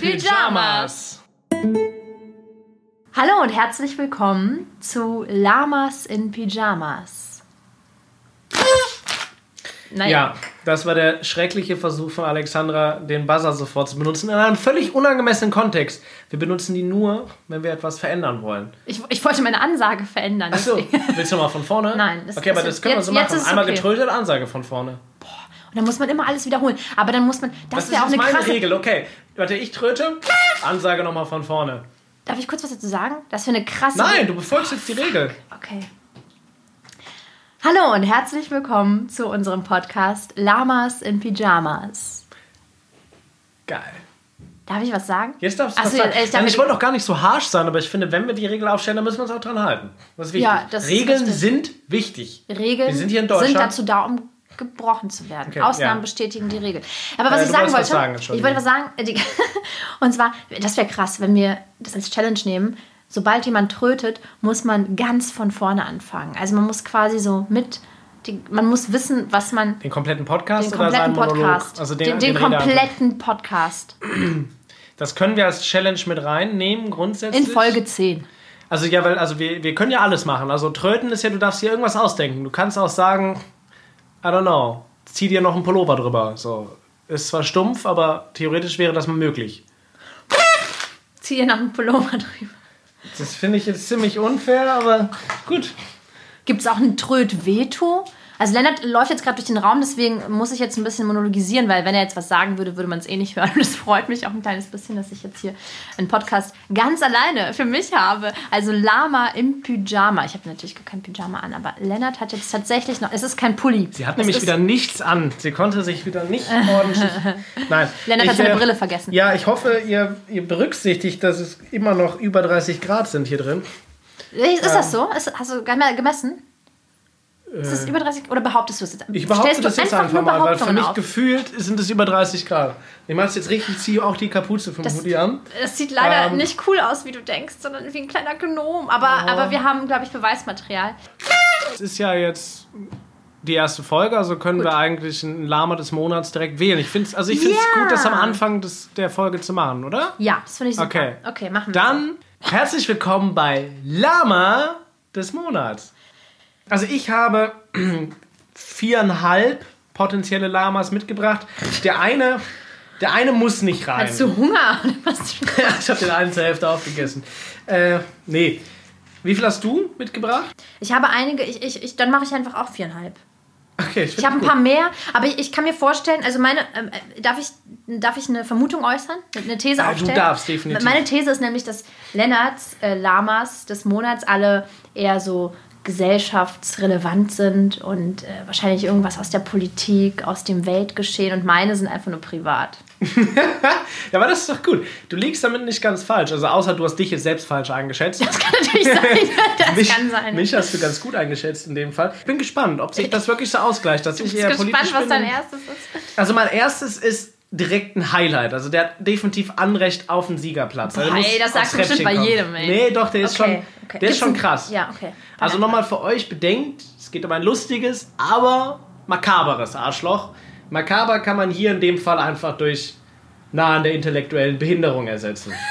Pyjamas. Hallo und herzlich willkommen zu Lamas in Pyjamas. Naja. Ja, das war der schreckliche Versuch von Alexandra, den Buzzer sofort zu benutzen, in einem völlig unangemessenen Kontext. Wir benutzen die nur, wenn wir etwas verändern wollen. Ich, ich wollte meine Ansage verändern. Achso, willst du mal von vorne? Nein. Das, okay, aber das können wir so machen. Einmal okay. getrötet, Ansage von vorne. Boah, und dann muss man immer alles wiederholen. Aber dann muss man, das, das wäre auch eine meine krasse... Regel, okay. Warte, ich tröte, Ansage nochmal von vorne. Darf ich kurz was dazu sagen? Das wäre eine krasse... Nein, du befolgst jetzt die Regel. Okay. Hallo und herzlich willkommen zu unserem Podcast Lamas in Pyjamas. Geil. Darf ich was sagen? Jetzt darfst du was sagen. Ich, ich wollte auch gar nicht so harsh sein, aber ich finde, wenn wir die Regel aufstellen, dann müssen wir uns auch dran halten. Das ist wichtig. Ja, das Regeln ist sind wichtig. Regeln wir sind, hier in Deutschland. sind dazu da, um gebrochen zu werden. Okay, Ausnahmen ja. bestätigen die Regel. Aber was äh, ich sagen wollte, sagen, ich wollte was sagen, und zwar, das wäre krass, wenn wir das als Challenge nehmen, sobald jemand trötet, muss man ganz von vorne anfangen. Also man muss quasi so mit die, man muss wissen, was man. Den kompletten Podcast den kompletten oder Podcast. Also den, den, den kompletten Podcast. Das können wir als Challenge mit reinnehmen, grundsätzlich. In Folge 10. Also ja, weil also wir, wir können ja alles machen. Also tröten ist ja, du darfst dir irgendwas ausdenken. Du kannst auch sagen, I don't know, zieh dir noch einen Pullover drüber. So. Ist zwar stumpf, aber theoretisch wäre das mal möglich. Zieh dir noch einen Pullover drüber. Das finde ich jetzt ziemlich unfair, aber gut. Gibt es auch ein Tröd-Veto? Also Lennart läuft jetzt gerade durch den Raum, deswegen muss ich jetzt ein bisschen monologisieren, weil wenn er jetzt was sagen würde, würde man es eh nicht hören. Und es freut mich auch ein kleines bisschen, dass ich jetzt hier einen Podcast ganz alleine für mich habe. Also Lama im Pyjama. Ich habe natürlich gar kein Pyjama an, aber Lennart hat jetzt tatsächlich noch. Es ist kein Pulli. Sie hat es nämlich wieder nichts an. Sie konnte sich wieder nicht ordentlich. Nein. Lennart ich, hat seine äh, Brille vergessen. Ja, ich hoffe, ihr, ihr berücksichtigt, dass es immer noch über 30 Grad sind hier drin. Ist das ähm. so? Ist, hast du gemessen? Ist das über 30 oder behauptest du es jetzt? Ich behaupte das jetzt einfach, mal, weil für mich auf. gefühlt sind es über 30 Grad. Ich mache es jetzt richtig, ziehe auch die Kapuze vom Hoodie an. Es sieht leider ähm, nicht cool aus, wie du denkst, sondern wie ein kleiner Gnom. Aber, oh. aber wir haben, glaube ich, Beweismaterial. Es ist ja jetzt die erste Folge, also können gut. wir eigentlich ein Lama des Monats direkt wählen. Ich finde es also yeah. gut, das am Anfang des, der Folge zu machen, oder? Ja, das finde ich super. Okay, okay machen wir Dann so. herzlich willkommen bei Lama des Monats. Also ich habe viereinhalb potenzielle Lamas mitgebracht. Der eine, der eine muss nicht rein. Hast du Hunger? ich habe den einen zur Hälfte aufgegessen. Äh, nee. Wie viel hast du mitgebracht? Ich habe einige, ich, ich, ich dann mache ich einfach auch viereinhalb. Okay, ich, ich habe ein paar mehr, aber ich, ich, kann mir vorstellen, also meine, äh, darf, ich, darf ich eine Vermutung äußern? Eine These ja, aufstellen? Du darfst, definitiv. Meine These ist nämlich, dass Lennarts äh, Lamas des Monats alle eher so gesellschaftsrelevant sind und äh, wahrscheinlich irgendwas aus der Politik, aus dem Weltgeschehen und meine sind einfach nur privat. ja, aber das ist doch gut. Du liegst damit nicht ganz falsch. Also außer du hast dich jetzt selbst falsch eingeschätzt. Das kann natürlich sein. Das mich, kann sein. Mich hast du ganz gut eingeschätzt in dem Fall. Ich bin gespannt, ob sich das wirklich so ausgleicht, dass ich, ich eher politisch gespannt, was dein erstes ist. Also mein erstes ist direkt ein Highlight. Also der hat definitiv Anrecht auf den Siegerplatz. Boah, ey, das sagst du bestimmt bei jedem, ey. Nee, doch, der ist okay, schon, okay. Der ist schon krass. Ja, okay. Also nochmal für euch bedenkt, es geht um ein lustiges, aber makaberes Arschloch. Makaber kann man hier in dem Fall einfach durch nah an der intellektuellen Behinderung ersetzen.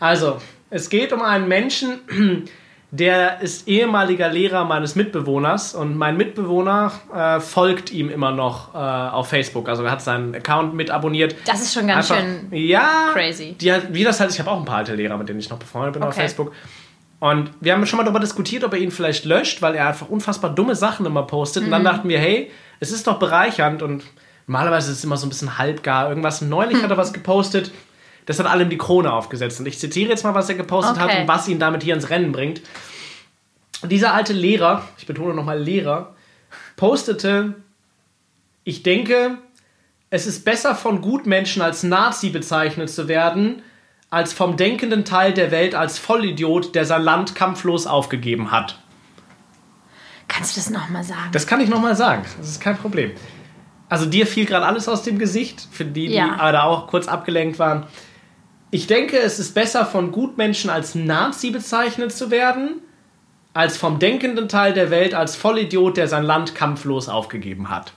Also, es geht um einen Menschen, der ist ehemaliger Lehrer meines Mitbewohners und mein Mitbewohner äh, folgt ihm immer noch äh, auf Facebook. Also er hat seinen Account mit abonniert. Das ist schon ganz Einfach, schön ja, crazy. Die, wie das halt, ich habe auch ein paar alte Lehrer, mit denen ich noch befreundet bin okay. auf Facebook. Und wir haben schon mal darüber diskutiert, ob er ihn vielleicht löscht, weil er einfach unfassbar dumme Sachen immer postet. Mhm. Und dann mhm. dachten wir, hey, es ist doch bereichernd und normalerweise ist es immer so ein bisschen halbgar. Irgendwas neulich mhm. hat er was gepostet das hat allem die Krone aufgesetzt. Und ich zitiere jetzt mal, was er gepostet okay. hat und was ihn damit hier ins Rennen bringt. Dieser alte Lehrer, ich betone nochmal Lehrer, postete, ich denke, es ist besser von Gutmenschen als Nazi bezeichnet zu werden, als vom denkenden Teil der Welt als Vollidiot, der sein Land kampflos aufgegeben hat. Kannst du das nochmal sagen? Das kann ich nochmal sagen. Das ist kein Problem. Also dir fiel gerade alles aus dem Gesicht, für die, die ja. da auch kurz abgelenkt waren. Ich denke, es ist besser von Gutmenschen als Nazi bezeichnet zu werden, als vom denkenden Teil der Welt als Vollidiot, der sein Land kampflos aufgegeben hat.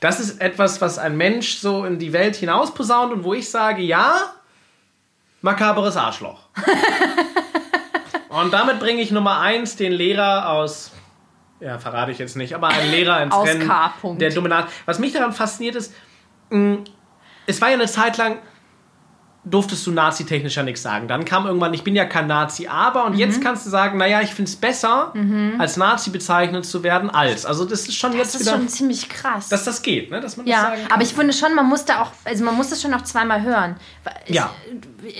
Das ist etwas, was ein Mensch so in die Welt hinaus posaunt und wo ich sage, ja, makaberes Arschloch. und damit bringe ich Nummer eins den Lehrer aus, ja, verrate ich jetzt nicht, aber einen Lehrer ins Aus Rennen, der Dominant. Was mich daran fasziniert ist, mh, es war ja eine Zeit lang, durftest du nazi-technisch ja nichts sagen. Dann kam irgendwann, ich bin ja kein Nazi, aber und Mhm. jetzt kannst du sagen, naja, ich finde es besser, als Nazi bezeichnet zu werden, als. Also das ist schon Das jetzt ist wieder, schon ziemlich krass. dass das geht, ne? dass man das ja, sagen kann. aber ich finde schon, man musste auch, also man muss das schon noch zweimal hören. Ich, Ja.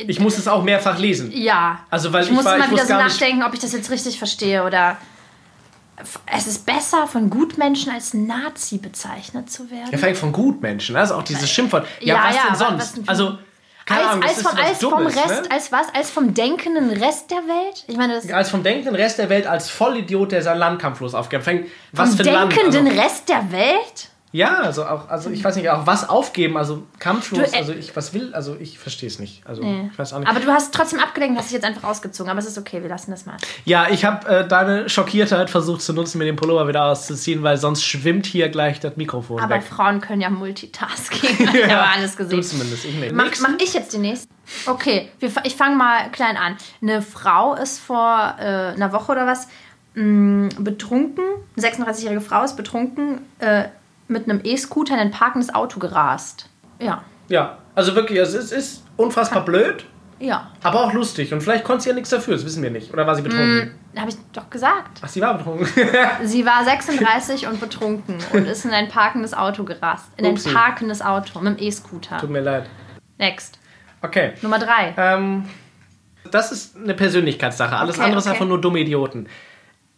Ich muss es auch mehrfach lesen. Ja. Also, weil ich, ich musste war- mal ich wieder wusste so nachdenken, ob ich das jetzt richtig verstehe oder es ist besser, von Gutmenschen als Nazi bezeichnet zu werden. Ja, vor allem von Gutmenschen, also auch dieses Schimpfwort. Ja, Ja, was ja, denn sonst? was denn also, keine als, Ahnung, als, ist vom, als vom Dummes, Rest, ne? als was? Als vom denkenden Rest der Welt? Ich meine, das Als vom denkenden Rest der Welt, als Vollidiot, der sein Land kampflos aufgibt. Fängt, was vom für ein Land? denkenden Also, Rest der Welt? Ja, also auch, also ich weiß nicht, auch was aufgeben, also kampflos, Du, äh, also ich, was will, also ich verstehe es nicht. Also Nee. ich weiß auch nicht. Aber du hast trotzdem abgelenkt, hast dich jetzt einfach ausgezogen. Aber es ist okay, wir lassen das mal. Ja, ich habe äh, deine Schockiertheit versucht zu nutzen, mir den Pullover wieder auszuziehen, weil sonst schwimmt hier gleich das Mikrofon Aber weg. Frauen können ja Multitasking. Ich habe alles Du gesehen. zumindest, ich nicht. Mach, mach ich jetzt die nächste? Okay, wir, ich fange mal klein an. Eine Frau ist vor äh, einer Woche oder was mh, betrunken, eine 36-jährige Frau ist betrunken, äh, mit einem E-Scooter in ein parkendes Auto gerast. Ja, Ja, also wirklich, es ist, unfassbar blöd, ja. aber auch lustig. Und vielleicht konnte sie ja nichts dafür, das wissen wir nicht. Oder war sie betrunken? Habe ich doch gesagt. Ach, sie war betrunken. Sie war 36 und betrunken und ist in ein parkendes Auto gerast. In ein Upsi. parkendes Auto mit dem E-Scooter. Tut mir leid. Next. Okay. Nummer drei. Ähm, das ist eine Persönlichkeitssache. Alles Okay, andere ist okay. einfach nur dumme Idioten.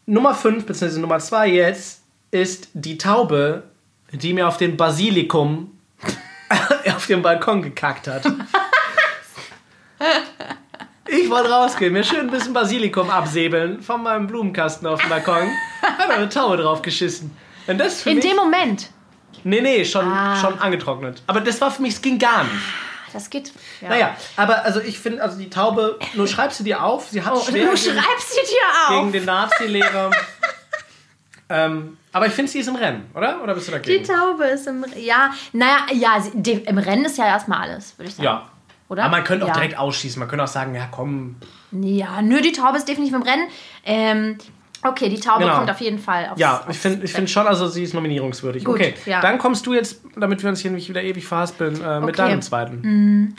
Nummer 5, beziehungsweise Nummer 2 jetzt, ist die Taube, die mir auf den Basilikum auf dem Balkon gekackt hat. Ich wollte rausgehen, mir schön ein bisschen Basilikum absäbeln von meinem Blumenkasten auf dem Balkon. Hat eine Taube drauf geschissen. Und das für In mich, dem Moment. Nee, nee, schon, Ah. schon angetrocknet. Aber das war für mich, es ging gar nicht. Das geht. Ja. Naja, aber also ich finde, also die Taube, nur schreibst du dir auf, sie hat Oh, schwer du gegen, schreibst sie dir auf. gegen den Nazi-Lehrer. ähm, aber ich finde, sie ist im Rennen, oder? Oder bist du Die dagegen? Taube ist im. Ja, naja, ja, sie, die, im Rennen ist ja erstmal alles, würde ich sagen. Ja. Oder? Aber man könnte auch ja. direkt ausschießen. Man könnte auch sagen, ja komm, Ja, nö, die Taube ist definitiv im Rennen. Ähm, okay, die Taube Genau. kommt auf jeden Fall aufs, ja, ich finde ich find schon, also sie ist nominierungswürdig. Gut, okay, ja. dann kommst du jetzt, damit wir uns hier nicht wieder ewig verhaspeln, äh, mit Okay. deinem zweiten.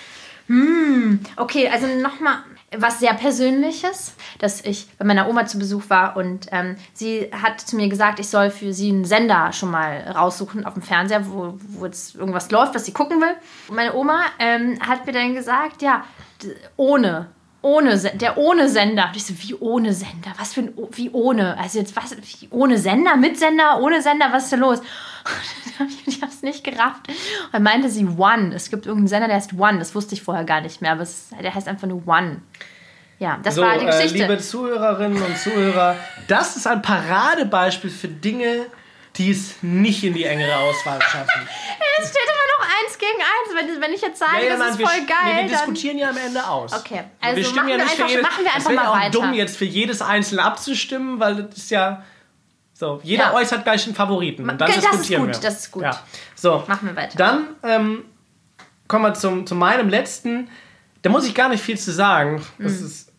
Okay, also nochmal was sehr Persönliches, dass ich bei meiner Oma zu Besuch war und ähm, sie hat zu mir gesagt, ich soll für sie einen Sender schon mal raussuchen auf dem Fernseher, wo, wo jetzt irgendwas läuft, was sie gucken will. Und meine Oma ähm, hat mir dann gesagt, ja, ohne. Ohne, der ohne Sender. Und ich so, wie ohne Sender? Was für ein, wie ohne? Also jetzt was, ohne Sender, mit Sender, ohne Sender, was ist da los? ich habe es nicht gerafft. Und dann meinte sie One. Es gibt irgendeinen Sender, der heißt One. Das wusste ich vorher gar nicht mehr, aber es, der heißt einfach nur One. Ja, das So, war die äh, Geschichte. liebe Zuhörerinnen und Zuhörer, das ist ein Paradebeispiel für Dinge, die es nicht in die engere Auswahl schaffen. es steht immer noch eins gegen eins. Wenn, wenn ich jetzt sage, das ist wir, voll geil, Nee, wir dann... diskutieren ja am Ende aus. Okay, also wir stimmen machen ja wir nicht für einfach- jedes, machen wir es einfach wäre mal auch weiter. dumm, jetzt für jedes Einzelne abzustimmen, weil das ist ja so. Jeder Ja. äußert gleich einen Favoriten. Und dann Das ist diskutieren gut, wir. das ist gut. Ja. So, Machen wir weiter. Dann ähm, kommen wir zum, zu meinem letzten. Da muss ich gar nicht viel zu sagen. Das Mhm. ist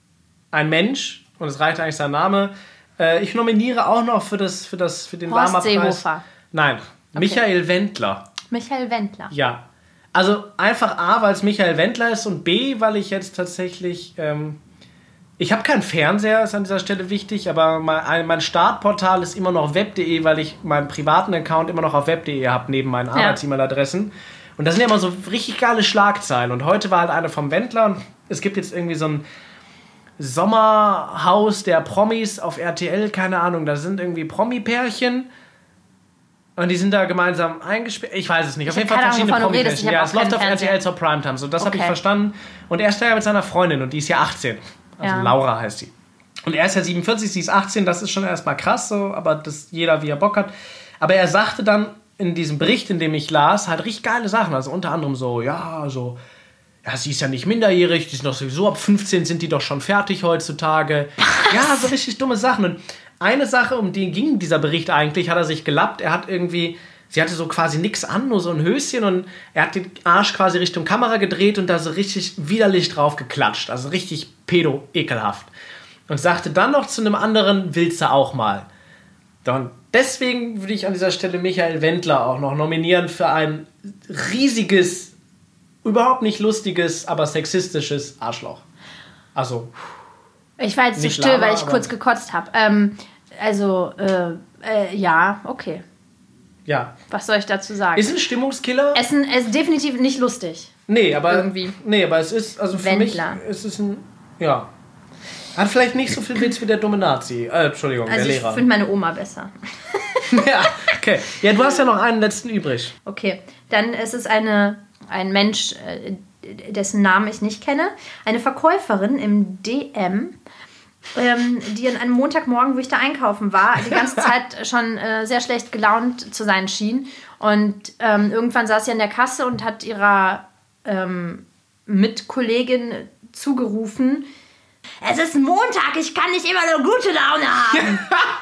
ein Mensch und es reicht eigentlich sein Name. Äh, ich nominiere auch noch für, das, für, das, für den Horst. Seehofer. Nein, Michael Wendler. Michael Wendler. Ja. Also einfach A, weil es Michael Wendler ist und B, weil ich jetzt tatsächlich. Ähm, ich habe keinen Fernseher, ist an dieser Stelle wichtig, aber mein, mein Startportal ist immer noch web.de, weil ich meinen privaten Account immer noch auf web.de habe, neben meinen Arbeits-E-Mail-Adressen. Und das sind ja immer so richtig geile Schlagzeilen. Und heute war halt eine vom Wendler und es gibt jetzt irgendwie so ein Sommerhaus der Promis auf RTL, keine Ahnung, da sind irgendwie Promi-Pärchen. Und die sind da gemeinsam eingesperrt. Ich weiß es nicht. Auf Ich jeden Fall verschiedene. Promi-Pärchen. Ja, es läuft auf. RTL zur Primetime. So, das habe ich Okay. verstanden. Und er ist da ja mit seiner Freundin und die ist ja 18. Also Ja. Laura heißt die. Und er ist ja 47, sie ist 18. Das ist schon erstmal krass so, aber das jeder wie er Bock hat. Aber er sagte dann in diesem Bericht, in dem ich las, halt richtig geile Sachen. Also unter anderem so, ja, so, ja, sie ist ja nicht minderjährig, die sind doch sowieso ab 15 sind die doch schon fertig heutzutage. Ja, so richtig dumme Sachen. Und eine Sache, um die ging dieser Bericht eigentlich, hat er sich gelappt. Er hat irgendwie sie hatte so quasi nichts an, nur so ein Höschen und er hat den Arsch quasi Richtung Kamera gedreht und da so richtig widerlich drauf geklatscht. Also richtig pedo-ekelhaft. Und sagte dann noch zu einem anderen, willst du auch mal? Und deswegen würde ich an dieser Stelle Michael Wendler auch noch nominieren für ein riesiges, überhaupt nicht lustiges, aber sexistisches Arschloch. Also. Ich war jetzt zu so still, Lama, weil ich kurz gekotzt habe. Ähm, also, äh, äh, ja, okay. Ja. Was soll ich dazu sagen? Ist ein Stimmungskiller? Essen ist definitiv nicht lustig. Nee, aber irgendwie. Nee, aber es ist also für Wendler. mich ist es ein ja. Hat vielleicht nicht so viel Witz wie der dumme Nazi. Äh, Entschuldigung, also der Lehrer. Ich finde meine Oma besser. ja, okay. Ja, du hast ja noch einen letzten übrig. Okay, dann ist es eine ein Mensch, äh, dessen Namen ich nicht kenne, eine Verkäuferin im DM ähm, die an einem Montagmorgen, wo ich da einkaufen war, die ganze Zeit schon äh, sehr schlecht gelaunt zu sein schien. Und ähm, irgendwann saß sie an der Kasse und hat ihrer ähm, Mitkollegin zugerufen, es ist Montag, ich kann nicht immer nur gute Laune haben.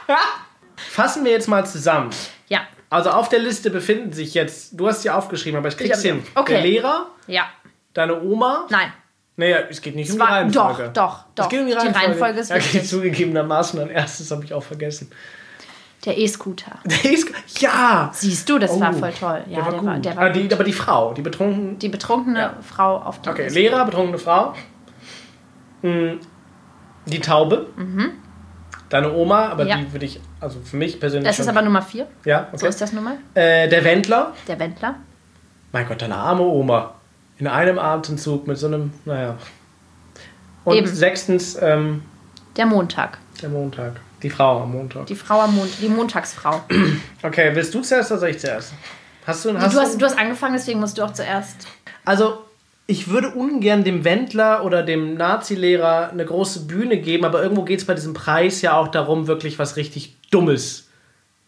Fassen wir jetzt mal zusammen. Ja. Also auf der Liste befinden sich jetzt, du hast sie aufgeschrieben, aber ich krieg's ich hin. Okay. Der Lehrer. Ja. Deine Oma. Nein. Naja, es geht nicht es um die Reihenfolge. Doch, doch, doch. Es geht um die Reihenfolge. Die Reihenfolge ist. Ja, zugegebenermaßen, ein erstes habe ich auch vergessen. Der E-Scooter. Der E-Scooter, ja! Siehst du, das oh, war voll toll. Ja, der war, der war, der war aber, die, aber die Frau, die betrunkene... Die betrunkene ja. Frau auf dem Okay, Lehrer, betrunkene Frau. Hm, die Taube. Mhm. Deine Oma, aber ja. die würde ich, also für mich persönlich. Das ist aber Nummer vier. Ja, okay. So ist das Nummer. Äh, der Wendler. Der Wendler. Mein Gott, deine arme Oma. In einem Atemzug mit so einem, naja. Und Eben. sechstens, ähm, der Montag. Der Montag. Die Frau am Montag. Die Frau am Montag. Die Montagsfrau. Okay, willst du zuerst oder soll ich zuerst? Hast du, hast du, hast, du hast angefangen, deswegen musst du auch zuerst. Also, ich würde ungern dem Wendler oder dem Nazi-Lehrer eine große Bühne geben, aber irgendwo geht es bei diesem Preis ja auch darum, wirklich was richtig Dummes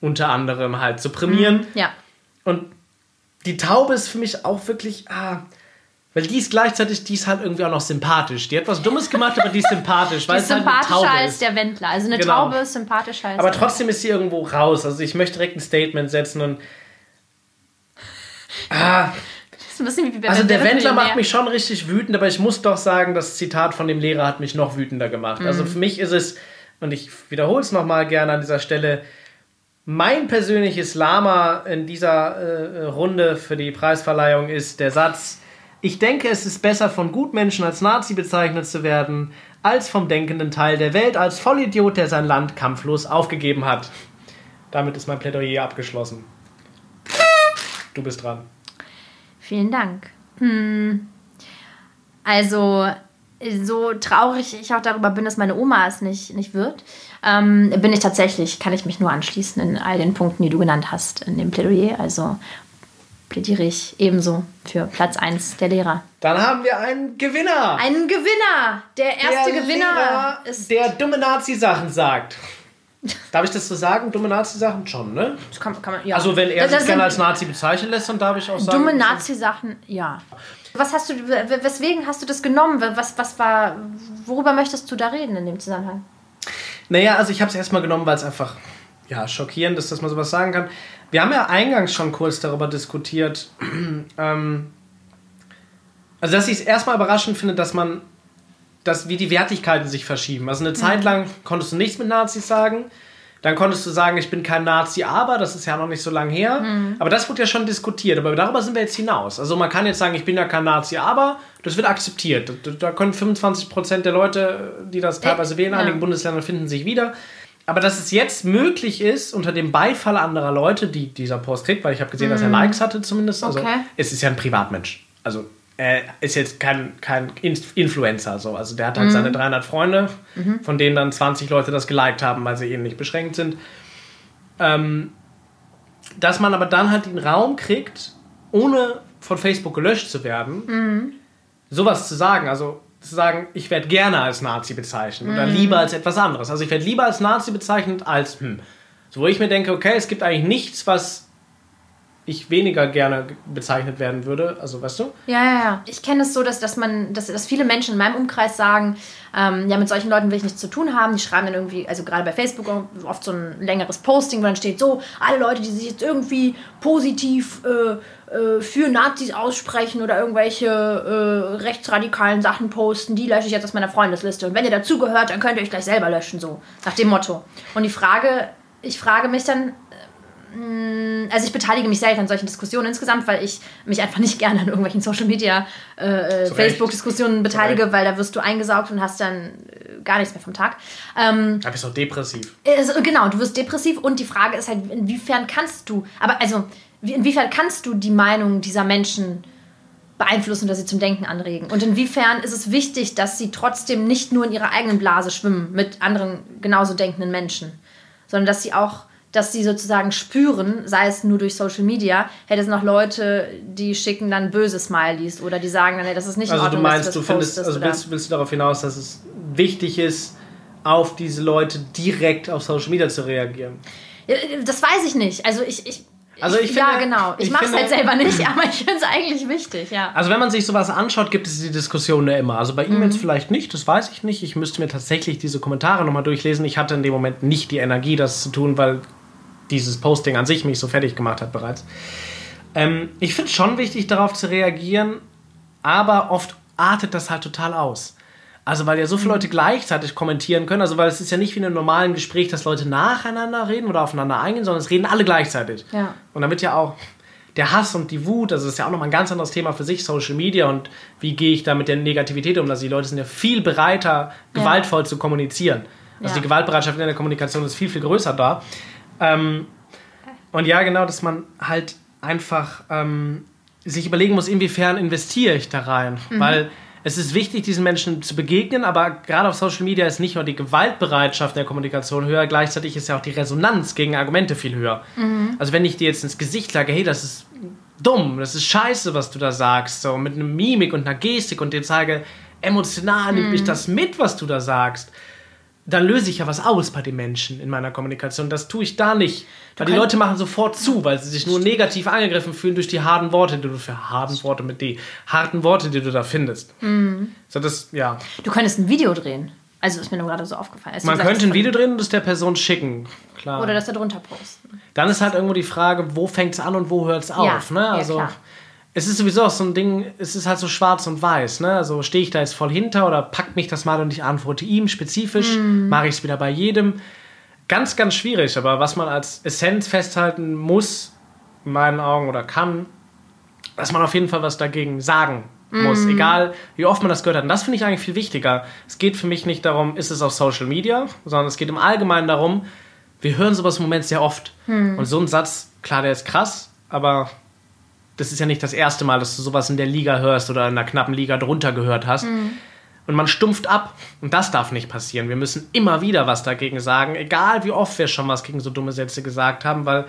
unter anderem halt zu prämieren. Mhm, ja. Und die Taube ist für mich auch wirklich, ah, weil die ist gleichzeitig, die ist halt irgendwie auch noch sympathisch. Die hat was Dummes gemacht, aber die ist sympathisch. die ist sympathischer halt als ist. der Wendler. Also eine genau. Taube ist sympathischer als Aber trotzdem ist sie irgendwo raus. Also ich möchte direkt ein Statement setzen und. Ah. also der Wendler macht mich schon richtig wütend, aber ich muss doch sagen, das Zitat von dem Lehrer hat mich noch wütender gemacht. Also mhm. Also für mich ist es, und ich wiederhole es nochmal gerne an dieser Stelle, mein persönliches Lama in dieser äh, Runde für die Preisverleihung ist der Satz, ich denke, es ist besser, von Gutmenschen als Nazi bezeichnet zu werden, als vom denkenden Teil der Welt als Vollidiot, der sein Land kampflos aufgegeben hat. Damit ist mein Plädoyer abgeschlossen. Du bist dran. Vielen Dank. Hm. Also, so traurig ich auch darüber bin, dass meine Oma es nicht, nicht wird, ähm, bin ich tatsächlich, kann ich mich nur anschließen in all den Punkten, die du genannt hast in dem Plädoyer. Also plädiere ich ebenso für Platz 1 der Lehrer. Dann haben wir einen Gewinner. Einen Gewinner. Der erste der Gewinner Lehrer, ist. Der dumme Nazi-Sachen sagt. Darf ich das so sagen? Dumme Nazi-Sachen schon, ne? Das kann, kann man, ja. Also, wenn er das, das sich gerne als Nazi bezeichnen lässt, dann darf ich auch sagen. Dumme Nazi-Sachen, ja. Was hast du, weswegen hast du das genommen? Was, was war, worüber möchtest du da reden in dem Zusammenhang? Naja, also ich habe es erstmal genommen, weil es einfach ja, schockierend ist, dass man sowas sagen kann. Wir haben ja eingangs schon kurz darüber diskutiert, ähm, also dass ich es erstmal überraschend finde, dass man, dass wie die Wertigkeiten sich verschieben. Also eine Zeit mhm. lang konntest du nichts mit Nazis sagen. Dann konntest du sagen, ich bin kein Nazi, aber das ist ja noch nicht so lange her. Mhm. Aber das wurde ja schon diskutiert. Aber darüber sind wir jetzt hinaus. Also man kann jetzt sagen, ich bin ja kein Nazi, aber das wird akzeptiert. Da können 25% der Leute, die das teilweise wählen, in einigen Bundesländern finden sich wieder aber dass es jetzt möglich ist, unter dem Beifall anderer Leute, die dieser Post kriegt, weil ich habe gesehen, mm. dass er mhm. Likes hatte zumindest. Also okay. es ist ja ein Privatmensch. Also er ist jetzt kein, kein Influencer. So. Also der hat halt mm. seine 300 Freunde, mm von denen dann 20 Leute das geliked haben, weil sie ähnlich beschränkt sind. Ähm, dass man aber dann halt den Raum kriegt, ohne von Facebook gelöscht zu werden, mhm. sowas zu sagen. Also zu sagen, ich werde gerne als Nazi bezeichnet oder mhm. lieber als etwas anderes. Also ich werde lieber als Nazi bezeichnet als, hm. So, wo ich mir denke, okay, es gibt eigentlich nichts, was ich weniger gerne bezeichnet werden würde. Also, weißt du? Ja, ja, ja. Ich kenne es so, dass, dass man, dass, dass viele Menschen in meinem Umkreis sagen, ähm, ja, mit solchen Leuten will ich nichts zu tun haben. Die schreiben dann irgendwie, also gerade bei Facebook oft so ein längeres Posting, wo dann steht so, alle Leute, die sich jetzt irgendwie positiv äh, äh, für Nazis aussprechen oder irgendwelche äh, rechtsradikalen Sachen posten, die lösche ich jetzt aus meiner Freundesliste. Und wenn ihr dazugehört, dann könnt ihr euch gleich selber löschen, so nach dem Motto. Und die Frage, ich frage mich dann, also ich beteilige mich selten an solchen Diskussionen insgesamt, weil ich mich einfach nicht gerne an irgendwelchen Social Media äh, Facebook-Diskussionen beteilige, weil da wirst du eingesaugt und hast dann äh, gar nichts mehr vom Tag. Ähm, da bist du depressiv. Also, genau, du wirst depressiv und die Frage ist halt, inwiefern kannst du, aber also inwiefern kannst du die Meinung dieser Menschen beeinflussen oder sie zum Denken anregen? Und inwiefern ist es wichtig, dass sie trotzdem nicht nur in ihrer eigenen Blase schwimmen mit anderen genauso denkenden Menschen, sondern dass sie auch dass sie sozusagen spüren, sei es nur durch Social Media, hätte es noch Leute, die schicken dann böse Smileys oder die sagen dann, hey, das ist nicht also in Ordnung, du meinst, du findest, also willst, willst du darauf hinaus, dass es wichtig ist, auf diese Leute direkt auf Social Media zu reagieren? Das weiß ich nicht. Also ich, ich also ich finde, ja, genau. Ich, ich mache es halt selber nicht, aber ich finde es eigentlich wichtig, ja. Also wenn man sich sowas anschaut, gibt es die Diskussion ja immer. Also bei mhm. E-Mails vielleicht nicht, das weiß ich nicht. Ich müsste mir tatsächlich diese Kommentare nochmal durchlesen. Ich hatte in dem Moment nicht die Energie, das zu tun, weil dieses Posting an sich mich so fertig gemacht hat bereits. Ähm, ich finde es schon wichtig, darauf zu reagieren, aber oft artet das halt total aus. Also, weil ja so viele mhm. Leute gleichzeitig kommentieren können. Also, weil es ist ja nicht wie in einem normalen Gespräch, dass Leute nacheinander reden oder aufeinander eingehen, sondern es reden alle gleichzeitig. Ja. Und damit ja auch der Hass und die Wut, also das ist ja auch nochmal ein ganz anderes Thema für sich, Social Media und wie gehe ich da mit der Negativität um. Also, die Leute sind ja viel bereiter, gewaltvoll ja. zu kommunizieren. Also, ja. die Gewaltbereitschaft in der Kommunikation ist viel, viel größer da. Ähm, und ja, genau, dass man halt einfach ähm, sich überlegen muss, inwiefern investiere ich da rein. Mhm. Weil es ist wichtig, diesen Menschen zu begegnen, aber gerade auf Social Media ist nicht nur die Gewaltbereitschaft der Kommunikation höher, gleichzeitig ist ja auch die Resonanz gegen Argumente viel höher. Mhm. Also wenn ich dir jetzt ins Gesicht sage, hey, das ist dumm, das ist scheiße, was du da sagst, so mit einer Mimik und einer Gestik und dir zeige, emotional mhm. nimmt mich das mit, was du da sagst, dann löse ich ja was aus bei den Menschen in meiner Kommunikation. Das tue ich da nicht. Weil die Leute machen sofort zu, weil sie sich nur negativ angegriffen fühlen durch die harten Worte, die du für harten Worte mit D, harten Worte, die du da findest. Mhm. So das, ja. Du könntest ein Video drehen. Also ist mir nur gerade so aufgefallen. Man gesagt, könnte ein Video drehen und es der Person schicken. Klar. Oder das da drunter posten. Dann ist halt irgendwo die Frage, wo fängt es an und wo hört es auf. Ja, ne? Also, ja, es ist sowieso auch so ein Ding, es ist halt so schwarz und weiß, ne? Also stehe ich da jetzt voll hinter oder packt mich das mal und ich antworte ihm spezifisch, mm. mache ich es wieder bei jedem. Ganz, ganz schwierig, aber was man als Essenz festhalten muss, in meinen Augen oder kann, dass man auf jeden Fall was dagegen sagen muss, mm. egal wie oft man das gehört hat. Und das finde ich eigentlich viel wichtiger. Es geht für mich nicht darum, ist es auf Social Media, sondern es geht im Allgemeinen darum, wir hören sowas im Moment sehr oft. Mm. Und so ein Satz, klar, der ist krass, aber das ist ja nicht das erste Mal, dass du sowas in der Liga hörst oder in einer knappen Liga drunter gehört hast. Mhm. Und man stumpft ab. Und das darf nicht passieren. Wir müssen immer wieder was dagegen sagen, egal wie oft wir schon was gegen so dumme Sätze gesagt haben, weil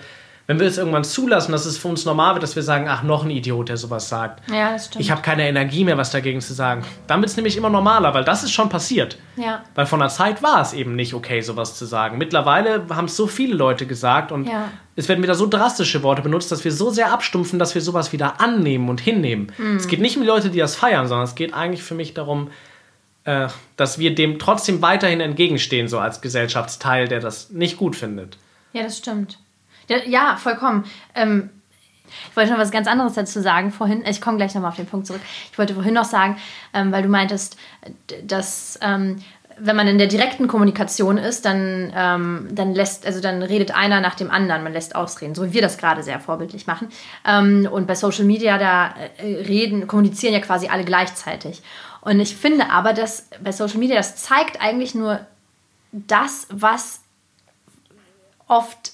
wenn wir es irgendwann zulassen, dass es für uns normal wird, dass wir sagen, ach, noch ein Idiot, der sowas sagt. Ja, das stimmt. Ich habe keine Energie mehr, was dagegen zu sagen. Dann wird es nämlich immer normaler, weil das ist schon passiert. Ja. Weil von der Zeit war es eben nicht okay, sowas zu sagen. Mittlerweile haben es so viele Leute gesagt und ja. Es werden wieder so drastische Worte benutzt, dass wir so sehr abstumpfen, dass wir sowas wieder annehmen und hinnehmen. Mhm. Es geht nicht um die Leute, die das feiern, sondern es geht eigentlich für mich darum, äh, dass wir dem trotzdem weiterhin entgegenstehen, so als Gesellschaftsteil, der das nicht gut findet. Ja, das stimmt. Ja, vollkommen. Ähm, ich wollte noch was ganz anderes dazu sagen vorhin. Ich komme gleich nochmal auf den Punkt zurück. Ich wollte vorhin noch sagen, ähm, weil du meintest, dass ähm, wenn man in der direkten Kommunikation ist, dann, ähm, dann lässt, also dann redet einer nach dem anderen, man lässt ausreden, so wie wir das gerade sehr vorbildlich machen. Ähm, und bei Social Media, da äh, reden, kommunizieren ja quasi alle gleichzeitig. Und ich finde aber, dass bei Social Media, das zeigt eigentlich nur das, was oft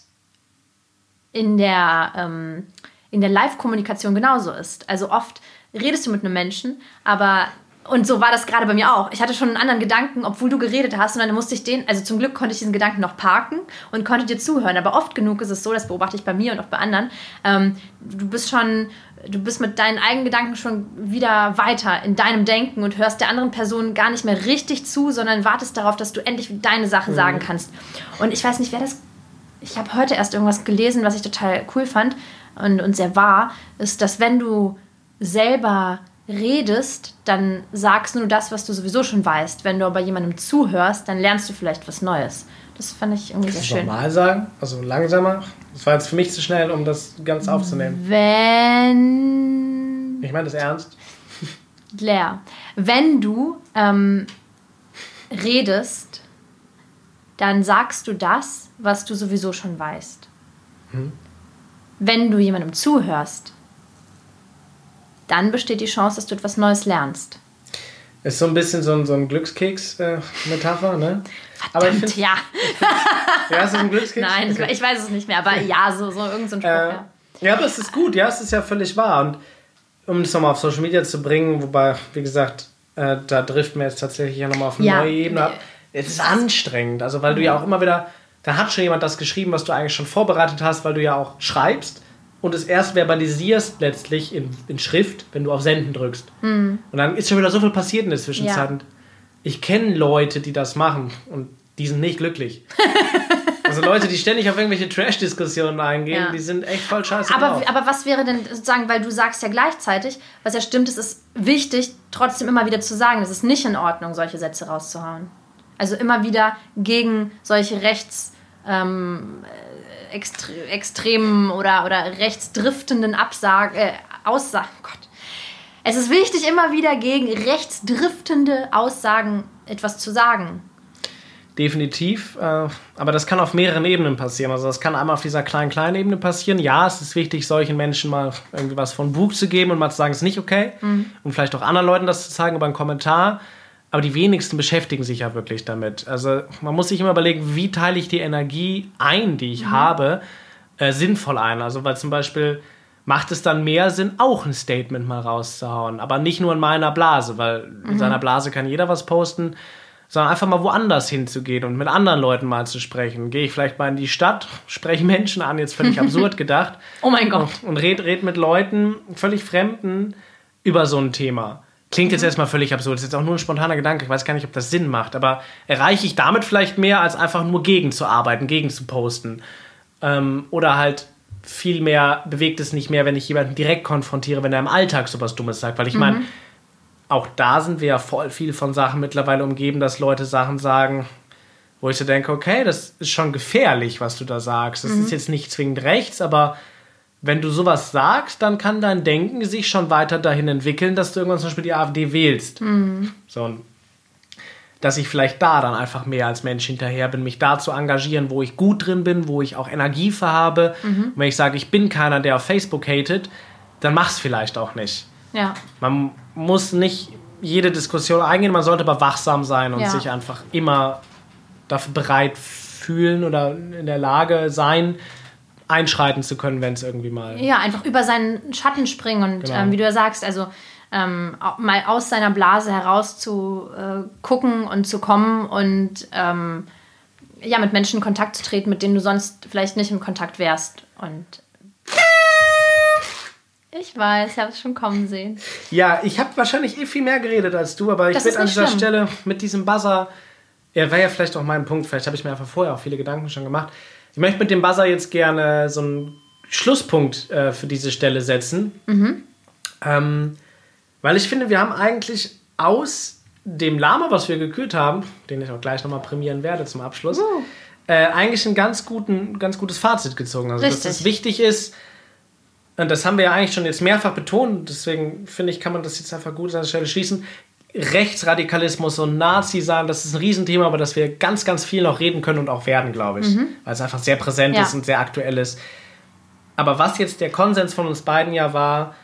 in der, ähm, in der Live-Kommunikation genauso ist. Also oft redest du mit einem Menschen, aber und so war das gerade bei mir auch. Ich hatte schon einen anderen Gedanken, obwohl du geredet hast. Und dann musste ich den, also zum Glück konnte ich diesen Gedanken noch parken und konnte dir zuhören. Aber oft genug ist es so, das beobachte ich bei mir und auch bei anderen. Ähm, du bist schon, du bist mit deinen eigenen Gedanken schon wieder weiter in deinem Denken und hörst der anderen Person gar nicht mehr richtig zu, sondern wartest darauf, dass du endlich deine Sache mhm. sagen kannst. Und ich weiß nicht, wer das ich habe heute erst irgendwas gelesen, was ich total cool fand. und, und sehr wahr, ist, dass wenn du selber redest, dann sagst du nur das, was du sowieso schon weißt. Wenn du aber jemandem zuhörst, dann lernst du vielleicht was Neues. Das fand ich irgendwie sehr schön. Normal sagen, also langsamer. Das war jetzt für mich zu schnell, um das ganz aufzunehmen. Wenn. Ich meine das ernst. Leer. Wenn du ähm, redest, dann sagst du das, was du sowieso schon weißt. Hm. Wenn du jemandem zuhörst, dann besteht die Chance, dass du etwas Neues lernst. Ist so ein bisschen so ein, so ein Glückskeks-Metapher, äh, ne? Verdammt, aber ich find, ja. ja, ist das ein Glückskeks? Nein, okay. ich weiß es nicht mehr, aber ja, so, so irgendein so Spruch, äh, ja. Ja, aber es ist gut, ja, es ist ja völlig wahr. Und um das nochmal auf Social Media zu bringen, wobei, wie gesagt, äh, da driften wir jetzt tatsächlich ja nochmal auf eine ja, neue Ebene ab. Es ist anstrengend, also weil du ja auch immer wieder, da hat schon jemand das geschrieben, was du eigentlich schon vorbereitet hast, weil du ja auch schreibst und es erst verbalisierst letztlich in, in Schrift, wenn du auf Senden drückst. Mhm. Und dann ist schon wieder so viel passiert in der Zwischenzeit. Ja. Ich kenne Leute, die das machen und die sind nicht glücklich. also Leute, die ständig auf irgendwelche Trash-Diskussionen eingehen, ja. die sind echt voll scheiße. Aber, aber was wäre denn sozusagen, weil du sagst ja gleichzeitig, was ja stimmt, es ist wichtig, trotzdem immer wieder zu sagen, es ist nicht in Ordnung, solche Sätze rauszuhauen. Also immer wieder gegen solche rechts... Ähm, extre extremen oder, oder rechtsdriftenden Absagen, äh, Aussagen. Gott. Es ist wichtig, immer wieder gegen rechtsdriftende Aussagen etwas zu sagen. Definitiv, äh, aber das kann auf mehreren Ebenen passieren. Also das kann einmal auf dieser kleinen kleinen Ebene passieren. Ja, es ist wichtig, solchen Menschen mal irgendwie was von Buch zu geben und mal zu sagen, es ist nicht okay. Mhm. Und vielleicht auch anderen Leuten das zu zeigen über einen Kommentar. Aber die wenigsten beschäftigen sich ja wirklich damit. Also man muss sich immer überlegen, wie teile ich die Energie ein, die ich mhm. habe, äh, sinnvoll ein. Also weil zum Beispiel macht es dann mehr Sinn, auch ein Statement mal rauszuhauen. Aber nicht nur in meiner Blase, weil mhm. in seiner Blase kann jeder was posten, sondern einfach mal woanders hinzugehen und mit anderen Leuten mal zu sprechen. Gehe ich vielleicht mal in die Stadt, spreche Menschen an, jetzt völlig absurd gedacht. Oh mein Gott. Und, und red, red mit Leuten, völlig Fremden, über so ein Thema. Klingt jetzt erstmal völlig absurd, das ist jetzt auch nur ein spontaner Gedanke, ich weiß gar nicht, ob das Sinn macht, aber erreiche ich damit vielleicht mehr, als einfach nur gegen zu arbeiten, gegen zu posten? Ähm, oder halt viel mehr bewegt es nicht mehr, wenn ich jemanden direkt konfrontiere, wenn er im Alltag sowas Dummes sagt, weil ich mhm. meine, auch da sind wir ja voll viel von Sachen mittlerweile umgeben, dass Leute Sachen sagen, wo ich so denke, okay, das ist schon gefährlich, was du da sagst. Das mhm. ist jetzt nicht zwingend rechts, aber wenn du sowas sagst, dann kann dein Denken sich schon weiter dahin entwickeln, dass du irgendwann zum Beispiel die AfD wählst. Mhm. So, dass ich vielleicht da dann einfach mehr als Mensch hinterher bin, mich da zu engagieren, wo ich gut drin bin, wo ich auch Energie für habe. Mhm. Und wenn ich sage, ich bin keiner, der auf Facebook hatet, dann mach's vielleicht auch nicht. Ja. Man muss nicht jede Diskussion eingehen, man sollte aber wachsam sein und ja. sich einfach immer dafür bereit fühlen oder in der Lage sein, einschreiten zu können, wenn es irgendwie mal. Ja, einfach über seinen Schatten springen und genau. ähm, wie du ja sagst, also ähm, mal aus seiner Blase heraus zu äh, gucken und zu kommen und ähm, ja, mit Menschen in Kontakt zu treten, mit denen du sonst vielleicht nicht im Kontakt wärst. Und ich weiß, ich habe es schon kommen sehen. Ja, ich habe wahrscheinlich eh viel mehr geredet als du, aber ich bin an dieser schlimm. Stelle mit diesem Buzzer, er war ja vielleicht auch mein Punkt, vielleicht habe ich mir einfach vorher auch viele Gedanken schon gemacht. Ich möchte mit dem Buzzer jetzt gerne so einen Schlusspunkt äh, für diese Stelle setzen. Mhm. Ähm, weil ich finde, wir haben eigentlich aus dem Lama, was wir gekürt haben, den ich auch gleich nochmal prämieren werde zum Abschluss, uh. äh, eigentlich ein ganz, guten, ganz gutes Fazit gezogen. Also, Richtig. dass es wichtig ist, und das haben wir ja eigentlich schon jetzt mehrfach betont, deswegen finde ich, kann man das jetzt einfach gut an der Stelle schließen. Rechtsradikalismus und Nazi sein, das ist ein Riesenthema, über das wir ganz, ganz viel noch reden können und auch werden, glaube ich. Mhm. Weil es einfach sehr präsent ja. ist und sehr aktuell ist. Aber was jetzt der Konsens von uns beiden ja war,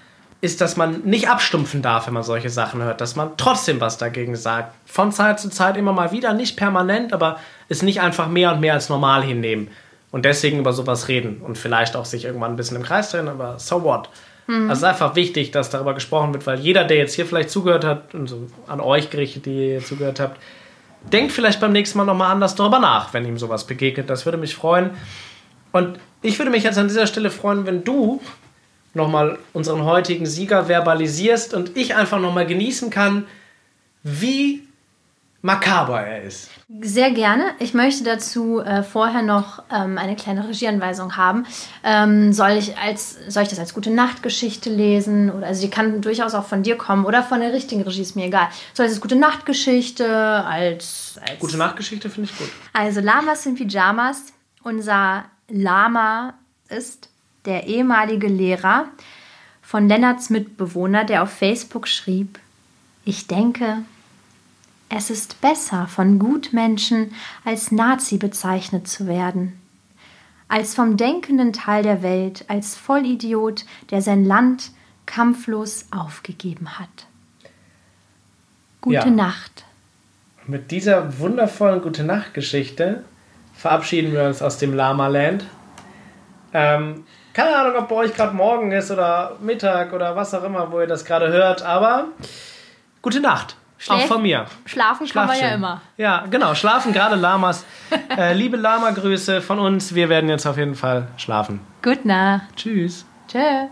ist, dass man nicht abstumpfen darf, wenn man solche Sachen hört, dass man trotzdem was dagegen sagt. Von Zeit zu Zeit immer mal wieder, nicht permanent, aber es nicht einfach mehr und mehr als normal hinnehmen und deswegen über sowas reden und vielleicht auch sich irgendwann ein bisschen im Kreis drehen, aber so what? Mhm. Also es ist einfach wichtig, dass darüber gesprochen wird, weil jeder, der jetzt hier vielleicht zugehört hat, und so an euch gerichtet, die ihr zugehört habt, denkt vielleicht beim nächsten Mal nochmal anders darüber nach, wenn ihm sowas begegnet. Das würde mich freuen. Und ich würde mich jetzt an dieser Stelle freuen, wenn du nochmal unseren heutigen Sieger verbalisierst und ich einfach nochmal genießen kann, wie makaber er ist. Sehr gerne. Ich möchte dazu äh, vorher noch ähm, eine kleine Regieanweisung haben. Ähm, soll, ich als, soll ich das als gute Nachtgeschichte lesen? Oder, also die kann durchaus auch von dir kommen oder von der richtigen Regie, ist mir egal. Soll ich das gute Nachtgeschichte als, als... Gute Nachtgeschichte finde ich gut. Also Lamas in Pyjamas. Unser Lama ist der ehemalige Lehrer von Lennarts Mitbewohner, der auf Facebook schrieb, ich denke, es ist besser, von Gutmenschen als Nazi bezeichnet zu werden, als vom denkenden Teil der Welt, als Vollidiot, der sein Land kampflos aufgegeben hat. Gute ja. Nacht. Mit dieser wundervollen Gute Nacht Geschichte verabschieden wir uns aus dem Lama Land. Ähm, keine Ahnung, ob bei euch gerade morgen ist oder Mittag oder was auch immer, wo ihr das gerade hört, aber gute Nacht. Schläf, auch von mir. Schlafen kann man ja immer. Ja, genau. Schlafen, gerade Lamas. äh, liebe Lama-Grüße von uns. Wir werden jetzt auf jeden Fall schlafen. Gute Nacht. Tschüss. Tschüss.